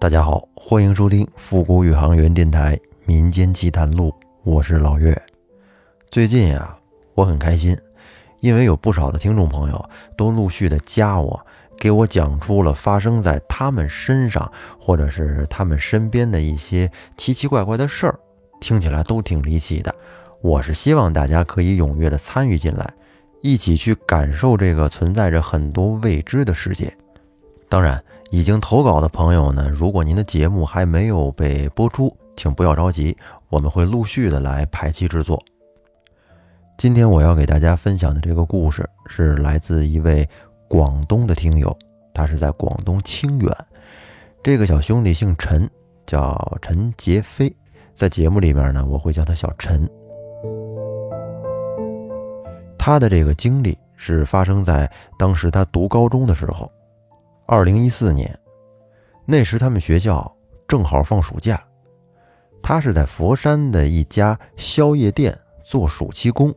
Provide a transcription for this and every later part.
大家好，欢迎收听复古宇航员电台民间奇谈录，我是老岳。最近呀，我很开心，因为有不少的听众朋友都陆续的加我，给我讲出了发生在他们身上或者是他们身边的一些奇奇怪怪的事儿，听起来都挺离奇的。我是希望大家可以踊跃的参与进来，一起去感受这个存在着很多未知的世界。当然。已经投稿的朋友呢，如果您的节目还没有被播出，请不要着急，我们会陆续的来排期制作。今天我要给大家分享的这个故事是来自一位广东的听友，他是在广东清远。这个小兄弟姓陈，叫陈杰飞，在节目里面呢，我会叫他小陈。他的这个经历是发生在当时他读高中的时候。二零一四年，那时他们学校正好放暑假，他是在佛山的一家宵夜店做暑期工。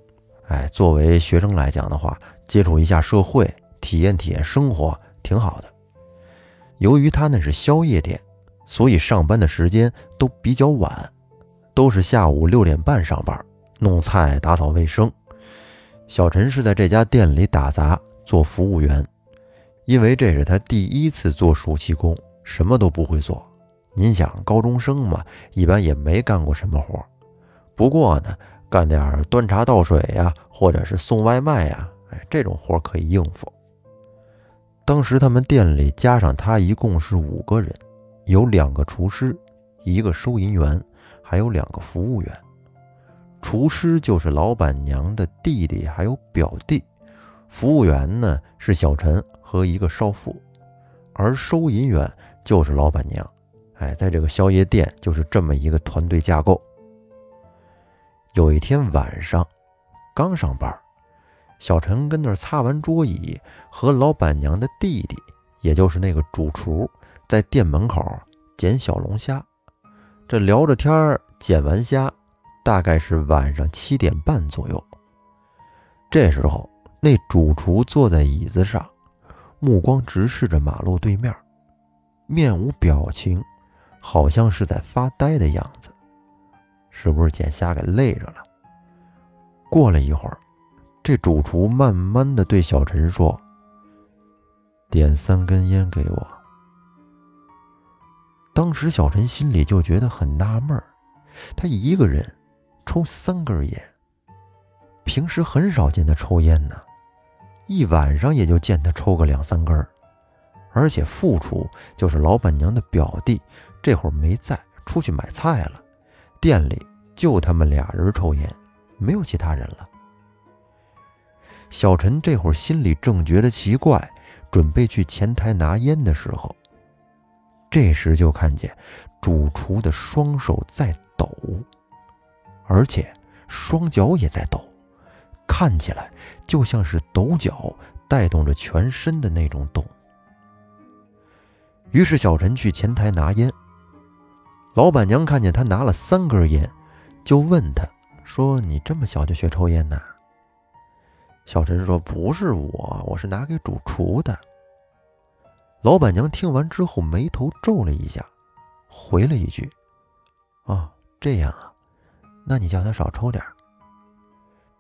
哎，作为学生来讲的话，接触一下社会，体验体验生活，挺好的。由于他那是宵夜店，所以上班的时间都比较晚，都是下午六点半上班，弄菜、打扫卫生。小陈是在这家店里打杂，做服务员。因为这是他第一次做暑期工，什么都不会做。您想，高中生嘛，一般也没干过什么活。不过呢，干点端茶倒水呀，或者是送外卖呀，哎，这种活可以应付。当时他们店里加上他一共是五个人，有两个厨师，一个收银员，还有两个服务员。厨师就是老板娘的弟弟，还有表弟。服务员呢是小陈。和一个少妇，而收银员就是老板娘。哎，在这个宵夜店就是这么一个团队架构。有一天晚上，刚上班，小陈跟那儿擦完桌椅，和老板娘的弟弟，也就是那个主厨，在店门口捡小龙虾。这聊着天儿，捡完虾，大概是晚上七点半左右。这时候，那主厨坐在椅子上。目光直视着马路对面，面无表情，好像是在发呆的样子。是不是捡虾给累着了？过了一会儿，这主厨慢慢的对小陈说：“点三根烟给我。”当时小陈心里就觉得很纳闷儿，他一个人抽三根烟，平时很少见他抽烟呢。一晚上也就见他抽个两三根儿，而且副厨就是老板娘的表弟，这会儿没在，出去买菜了。店里就他们俩人抽烟，没有其他人了。小陈这会儿心里正觉得奇怪，准备去前台拿烟的时候，这时就看见主厨的双手在抖，而且双脚也在抖。看起来就像是抖脚带动着全身的那种抖。于是小陈去前台拿烟，老板娘看见他拿了三根烟，就问他说：“你这么小就学抽烟呢？”小陈说：“不是我，我是拿给主厨的。”老板娘听完之后眉头皱了一下，回了一句：“哦，这样啊，那你叫他少抽点。”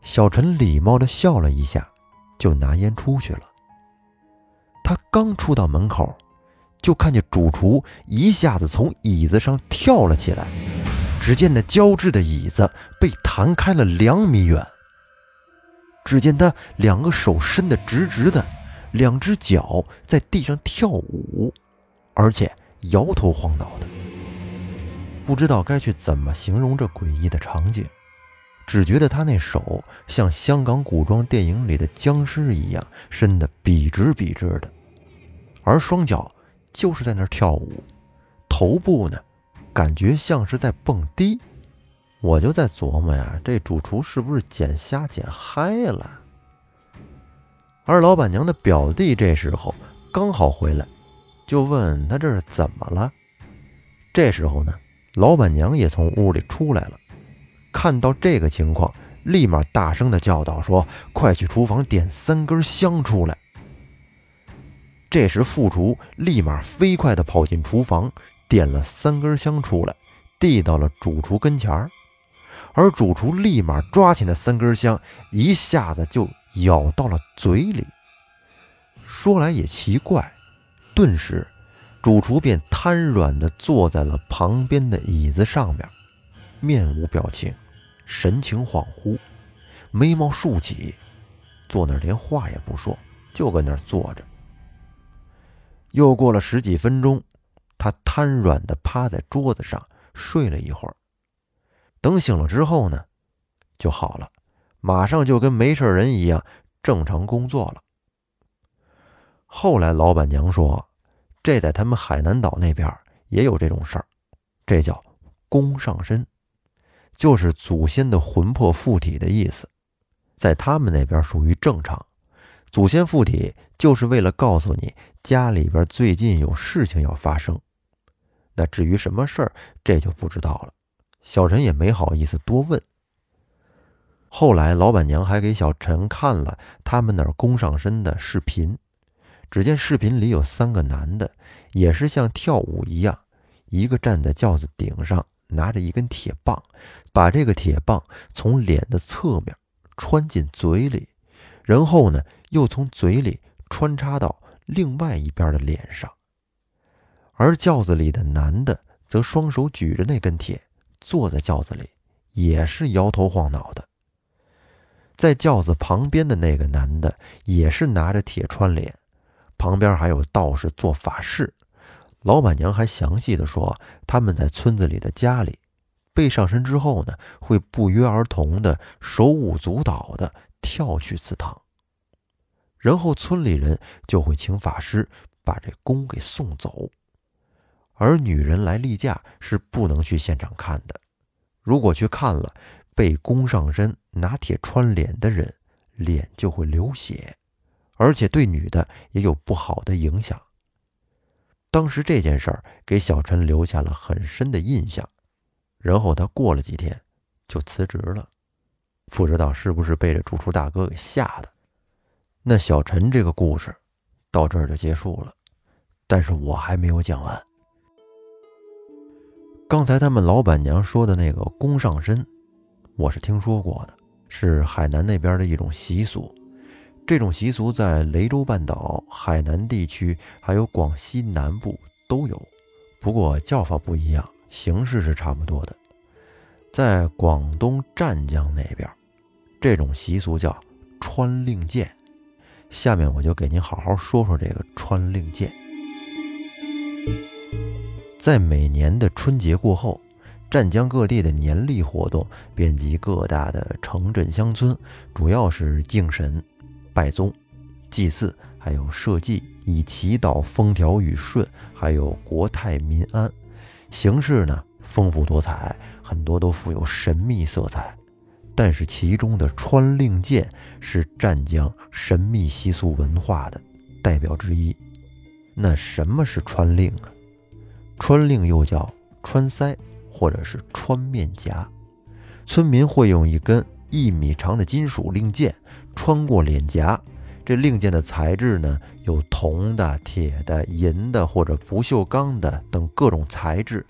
小陈礼貌地笑了一下，就拿烟出去了。他刚出到门口，就看见主厨一下子从椅子上跳了起来。只见那胶质的椅子被弹开了两米远。只见他两个手伸得直直的，两只脚在地上跳舞，而且摇头晃脑的。不知道该去怎么形容这诡异的场景。只觉得他那手像香港古装电影里的僵尸一样伸得笔直笔直的，而双脚就是在那儿跳舞，头部呢，感觉像是在蹦迪。我就在琢磨呀，这主厨是不是捡虾捡嗨了？而老板娘的表弟这时候刚好回来，就问他这是怎么了。这时候呢，老板娘也从屋里出来了。看到这个情况，立马大声的叫道：“说快去厨房点三根香出来。”这时副厨立马飞快的跑进厨房，点了三根香出来，递到了主厨跟前儿，而主厨立马抓起那三根香，一下子就咬到了嘴里。说来也奇怪，顿时，主厨便瘫软的坐在了旁边的椅子上面，面无表情，神情恍惚，眉毛竖起，坐那儿连话也不说，就搁那儿坐着。又过了十几分钟，他瘫软地趴在桌子上睡了一会儿。等醒了之后呢，就好了，马上就跟没事人一样正常工作了。后来老板娘说，这在他们海南岛那边也有这种事儿，这叫公上身，就是祖先的魂魄附体的意思，在他们那边属于正常。祖先附体就是为了告诉你家里边最近有事情要发生。那至于什么事儿，这就不知道了。小陈也没好意思多问。后来老板娘还给小陈看了他们那儿公上身的视频。只见视频里有三个男的，也是像跳舞一样，一个站在轿子顶上，拿着一根铁棒，把这个铁棒从脸的侧面穿进嘴里，然后呢，又从嘴里穿插到另外一边的脸上。而轿子里的男的则双手举着那根铁，坐在轿子里，也是摇头晃脑的。在轿子旁边的那个男的也是拿着铁穿脸。旁边还有道士做法事，老板娘还详细的说，他们在村子里的家里被上身之后呢，会不约而同的手舞足蹈的跳去祠堂，然后村里人就会请法师把这弓给送走，而女人来例假是不能去现场看的，如果去看了，被弓上身拿铁穿脸的人脸就会流血。而且对女的也有不好的影响。当时这件事儿给小陈留下了很深的印象，然后他过了几天就辞职了，不知道是不是被这主厨大哥给吓的。那小陈这个故事到这儿就结束了，但是我还没有讲完。刚才他们老板娘说的那个公上身，我是听说过的，是海南那边的一种习俗。这种习俗在雷州半岛、海南地区还有广西南部都有，不过叫法不一样，形式是差不多的。在广东湛江那边，这种习俗叫穿令箭。下面我就给您好好说说这个穿令箭。在每年的春节过后，湛江各地的年例活动遍及各大的城镇乡村，主要是敬神。拜宗、祭祀，还有社稷，以祈祷风调雨顺，还有国泰民安。形式呢丰富多彩，很多都富有神秘色彩。但是其中的穿令箭是湛江神秘习俗文化的代表之一。那什么是穿令啊？穿令又叫穿腮，或者是穿面颊。村民会用一根一米长的金属令箭。穿过脸颊，这令箭的材质呢，有铜的、铁的、银的或者不锈钢的等各种材质，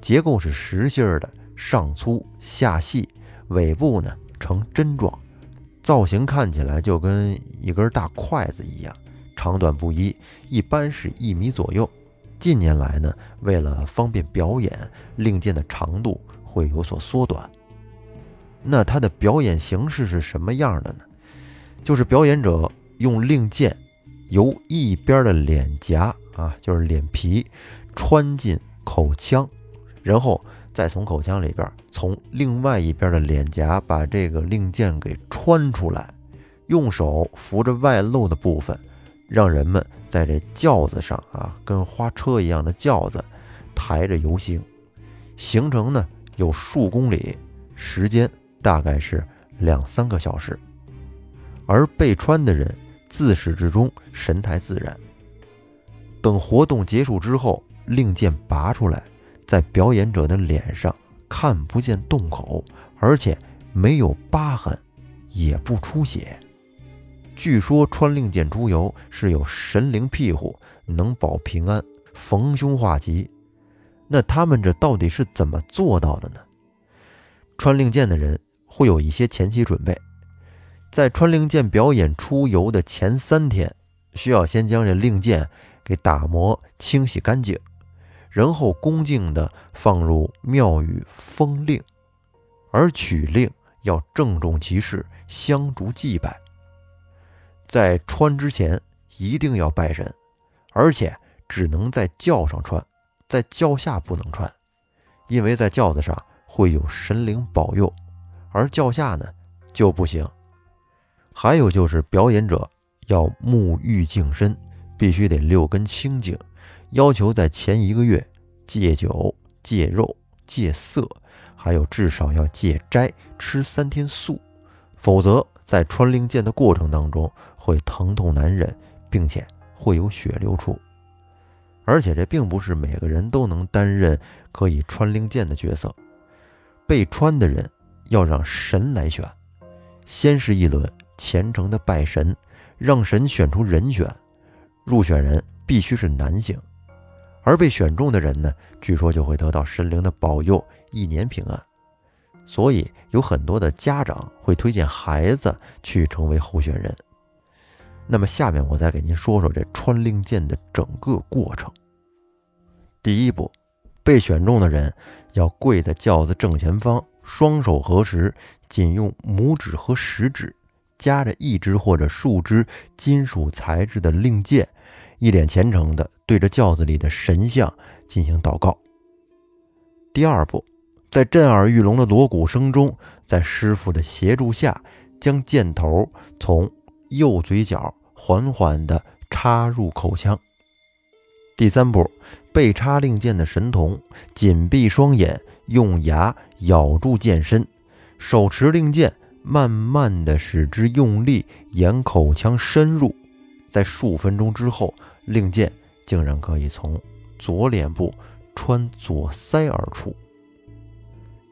结构是实心儿的，上粗下细，尾部呢呈针状，造型看起来就跟一根大筷子一样，长短不一，一般是一米左右。近年来呢，为了方便表演，令箭的长度会有所缩短。那它的表演形式是什么样的呢？就是表演者用令箭由一边的脸颊啊，就是脸皮穿进口腔，然后再从口腔里边从另外一边的脸颊把这个令箭给穿出来，用手扶着外露的部分，让人们在这轿子上啊，跟花车一样的轿子抬着游行，行程呢有数公里，时间大概是两三个小时。而被穿的人自始至终神态自然。等活动结束之后，令箭拔出来，在表演者的脸上看不见洞口，而且没有疤痕，也不出血。据说穿令箭出游是有神灵庇护，能保平安、逢凶化吉。那他们这到底是怎么做到的呢？穿令箭的人会有一些前期准备，在穿令箭表演出游的前三天，需要先将这令箭给打磨清洗干净，然后恭敬地放入庙宇封令，而取令要郑重其事，香烛祭拜。在穿之前一定要拜神，而且只能在轿上穿，在轿下不能穿，因为在轿子上。会有神灵保佑，而轿下呢就不行。还有就是表演者要沐浴净身，必须得六根清净，要求在前一个月戒酒、戒肉、戒色，还有至少要戒斋，吃三天素，否则在穿令箭的过程当中会疼痛难忍，并且会有血流出。而且这并不是每个人都能担任可以穿令箭的角色。被穿的人要让神来选，先是一轮虔诚的拜神，让神选出人选。入选人必须是男性，而被选中的人呢，据说就会得到神灵的保佑，一年平安。所以有很多的家长会推荐孩子去成为候选人。那么下面我再给您说说这穿令箭的整个过程。第一步，被选中的人。要跪在轿子正前方，双手合十，仅用拇指和食指夹着一支或者数支金属材质的令箭，一脸虔诚地对着轿子里的神像进行祷告。第二步，在震耳欲聋的锣鼓声中，在师傅的协助下，将箭头从右嘴角缓缓地插入口腔。第三步，被插令箭的神童紧闭双眼，用牙咬住箭身，手持令箭，慢慢的使之用力沿口腔深入。在数分钟之后，令箭竟然可以从左脸部穿左腮而出。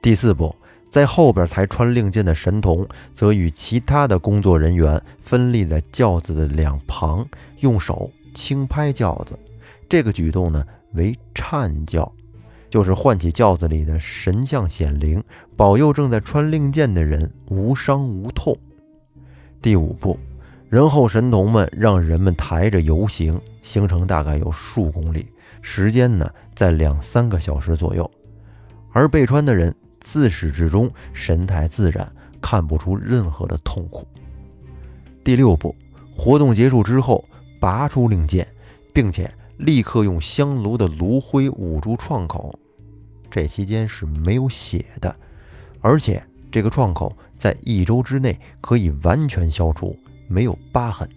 第四步，在后边才穿令箭的神童，则与其他的工作人员分立在轿子的两旁，用手轻拍轿子。这个举动呢为颤轿，就是唤起轿子里的神像显灵，保佑正在穿令箭的人无伤无痛。第五步，人后神童们让人们抬着游行，行程大概有数公里，时间呢在两三个小时左右。而被穿的人自始至终神态自然，看不出任何的痛苦。第六步，活动结束之后，拔出令箭，并且。立刻用香炉的炉灰捂住创口，这期间是没有血的，而且这个创口在一周之内可以完全消除，没有疤痕。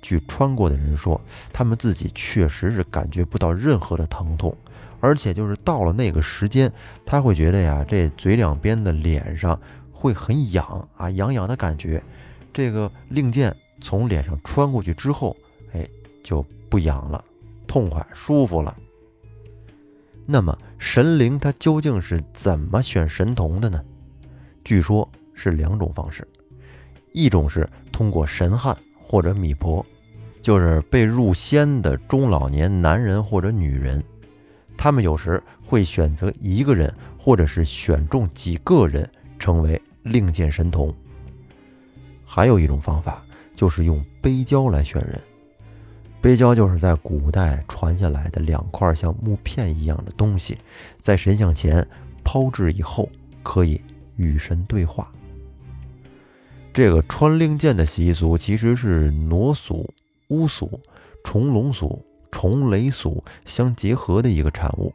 据穿过的人说，他们自己确实是感觉不到任何的疼痛，而且就是到了那个时间，他会觉得呀，这嘴两边的脸上会很痒啊，痒痒的感觉。这个令箭从脸上穿过去之后，哎，就不痒了。痛快舒服了。那么神灵他究竟是怎么选神童的呢？据说是两种方式，一种是通过神汉或者米婆，就是被入仙的中老年男人或者女人，他们有时会选择一个人，或者是选中几个人成为令箭神童。还有一种方法就是用背胶来选人。背胶就是在古代传下来的两块像木片一样的东西，在神像前抛掷以后，可以与神对话。这个穿令箭的习俗其实是傩俗、巫俗、重龙俗、重雷俗相结合的一个产物。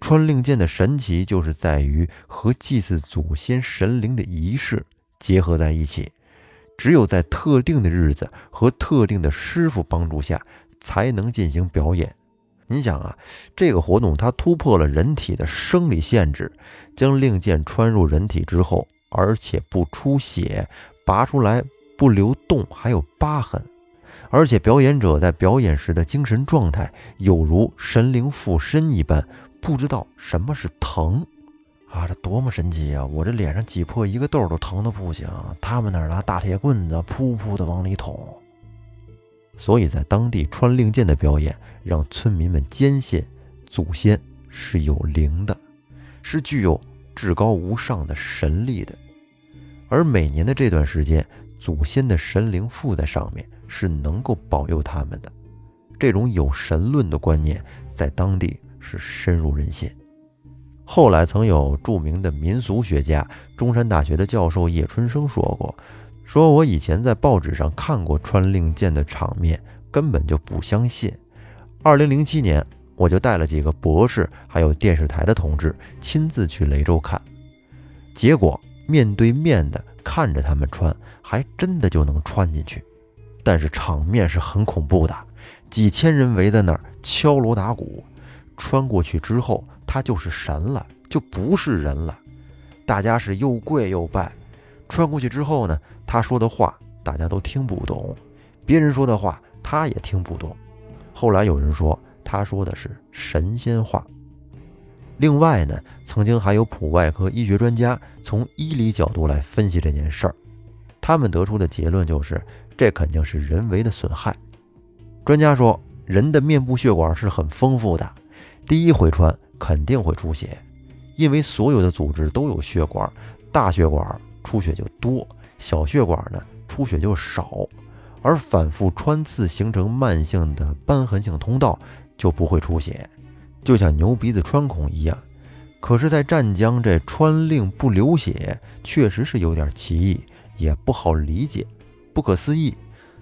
穿令箭的神奇就是在于和祭祀祖先神灵的仪式结合在一起。只有在特定的日子和特定的师傅帮助下，才能进行表演。您想啊，这个活动它突破了人体的生理限制，将令箭穿入人体之后，而且不出血，拔出来不留洞，还有疤痕，而且表演者在表演时的精神状态有如神灵附身一般，不知道什么是疼。啊，这多么神奇啊！我这脸上挤破一个痘都疼得不行，他们那儿拿大铁棍子噗噗的往里捅。所以在当地穿令箭的表演，让村民们坚信祖先是有灵的，是具有至高无上的神力的。而每年的这段时间，祖先的神灵附在上面，是能够保佑他们的。这种有神论的观念在当地是深入人心。后来曾有著名的民俗学家、中山大学的教授叶春生说过：“说我以前在报纸上看过穿令箭的场面，根本就不相信。二零零七年，我就带了几个博士还有电视台的同志亲自去雷州看，结果面对面的看着他们穿，还真的就能穿进去。但是场面是很恐怖的，几千人围在那儿敲锣打鼓，穿过去之后。”他就是神了，就不是人了。大家是又跪又拜。穿过去之后呢，他说的话大家都听不懂，别人说的话他也听不懂。后来有人说他说的是神仙话。另外呢，曾经还有普外科医学专家从医理角度来分析这件事儿，他们得出的结论就是这肯定是人为的损害。专家说，人的面部血管是很丰富的，第一回穿。肯定会出血，因为所有的组织都有血管，大血管出血就多，小血管呢出血就少，而反复穿刺形成慢性的瘢痕性通道就不会出血，就像牛鼻子穿孔一样。可是，在湛江这穿令不流血，确实是有点奇异，也不好理解，不可思议。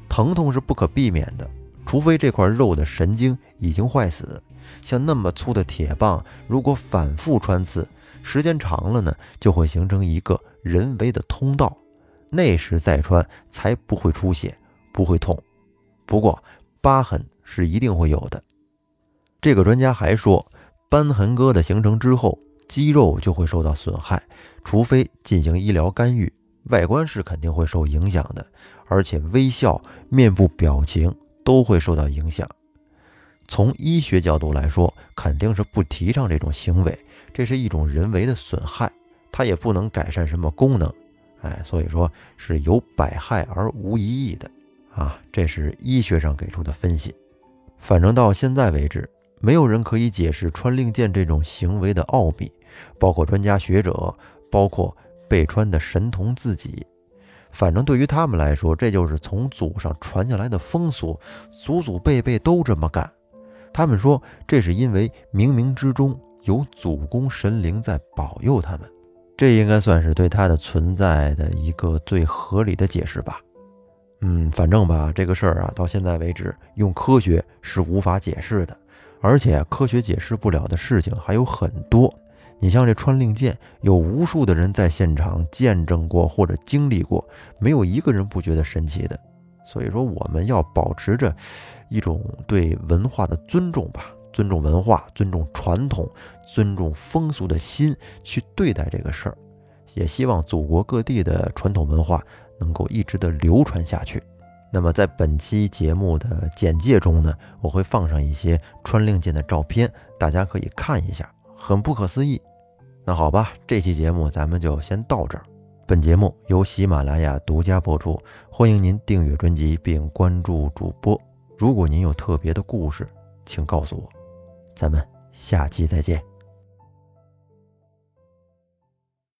疼痛是不可避免的，除非这块肉的神经已经坏死。像那么粗的铁棒，如果反复穿刺，时间长了呢，就会形成一个人为的通道，那时再穿才不会出血，不会痛。不过疤痕是一定会有的。这个专家还说，瘢痕疙瘩形成之后，肌肉就会受到损害，除非进行医疗干预，外观是肯定会受影响的，而且微笑、面部表情都会受到影响。从医学角度来说，肯定是不提倡这种行为，这是一种人为的损害，它也不能改善什么功能，哎，所以说是有百害而无一益的啊，这是医学上给出的分析。反正到现在为止，没有人可以解释穿令箭这种行为的奥秘，包括专家学者，包括被穿的神童自己。反正对于他们来说，这就是从祖上传下来的风俗，祖祖辈辈都这么干。他们说，这是因为冥冥之中有祖公神灵在保佑他们，这应该算是对它的存在的一个最合理的解释吧。嗯，反正吧，这个事儿啊，到现在为止，用科学是无法解释的，而且科学解释不了的事情还有很多。你像这穿令箭，有无数的人在现场见证过或者经历过，没有一个人不觉得神奇的。所以说，我们要保持着一种对文化的尊重吧，尊重文化、尊重传统、尊重风俗的心去对待这个事儿。也希望祖国各地的传统文化能够一直的流传下去。那么，在本期节目的简介中呢，我会放上一些穿令箭的照片，大家可以看一下，很不可思议。那好吧，这期节目咱们就先到这儿。本节目由喜马拉雅独家播出，欢迎您订阅专辑并关注主播。如果您有特别的故事，请告诉我，咱们下期再见。